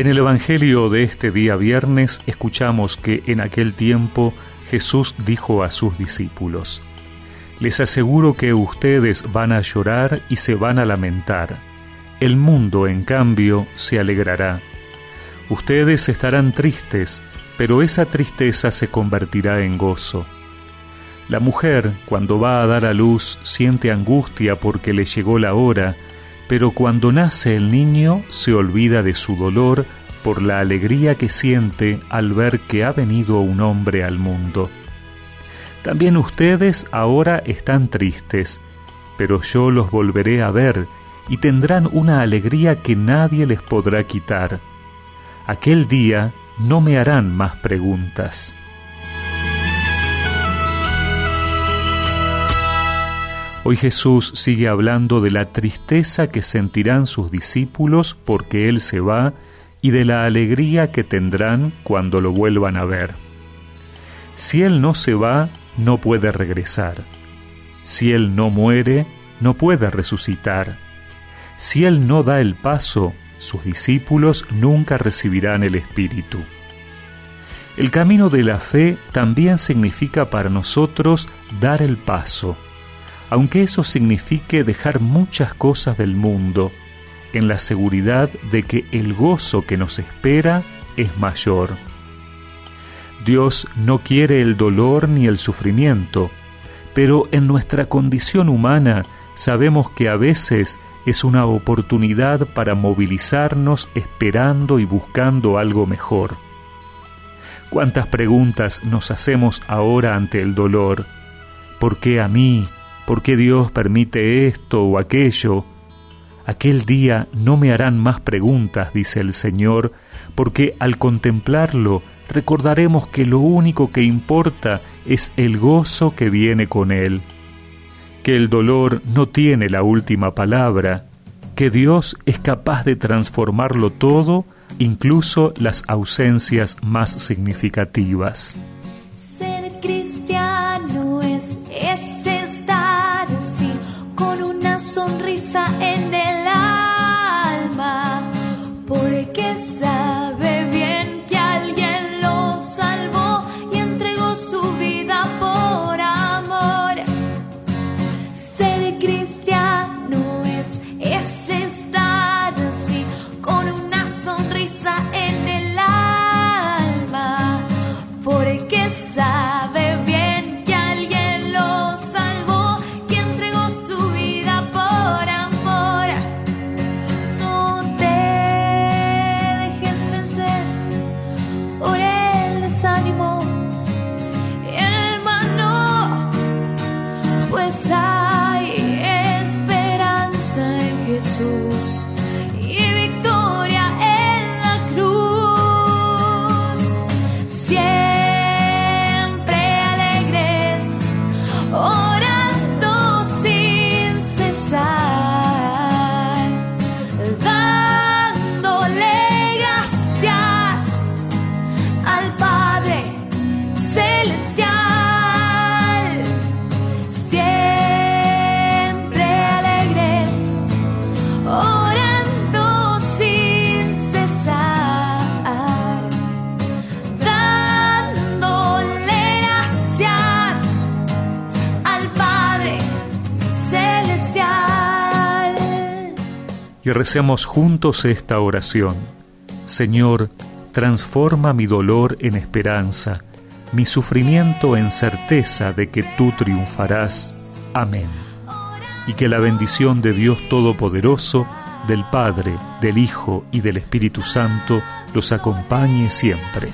En el Evangelio de este día viernes escuchamos que en aquel tiempo Jesús dijo a sus discípulos, Les aseguro que ustedes van a llorar y se van a lamentar. El mundo, en cambio, se alegrará. Ustedes estarán tristes, pero esa tristeza se convertirá en gozo. La mujer, cuando va a dar a luz, siente angustia porque le llegó la hora, pero cuando nace el niño se olvida de su dolor por la alegría que siente al ver que ha venido un hombre al mundo. También ustedes ahora están tristes, pero yo los volveré a ver y tendrán una alegría que nadie les podrá quitar. Aquel día no me harán más preguntas. Hoy Jesús sigue hablando de la tristeza que sentirán sus discípulos porque Él se va y de la alegría que tendrán cuando lo vuelvan a ver. Si Él no se va, no puede regresar. Si Él no muere, no puede resucitar. Si Él no da el paso, sus discípulos nunca recibirán el Espíritu. El camino de la fe también significa para nosotros dar el paso aunque eso signifique dejar muchas cosas del mundo, en la seguridad de que el gozo que nos espera es mayor. Dios no quiere el dolor ni el sufrimiento, pero en nuestra condición humana sabemos que a veces es una oportunidad para movilizarnos esperando y buscando algo mejor. ¿Cuántas preguntas nos hacemos ahora ante el dolor? ¿Por qué a mí? ¿Por qué Dios permite esto o aquello? Aquel día no me harán más preguntas, dice el Señor, porque al contemplarlo recordaremos que lo único que importa es el gozo que viene con él, que el dolor no tiene la última palabra, que Dios es capaz de transformarlo todo, incluso las ausencias más significativas. 사랑. Recemos juntos esta oración. Señor, transforma mi dolor en esperanza, mi sufrimiento en certeza de que tú triunfarás. Amén. Y que la bendición de Dios Todopoderoso, del Padre, del Hijo y del Espíritu Santo los acompañe siempre.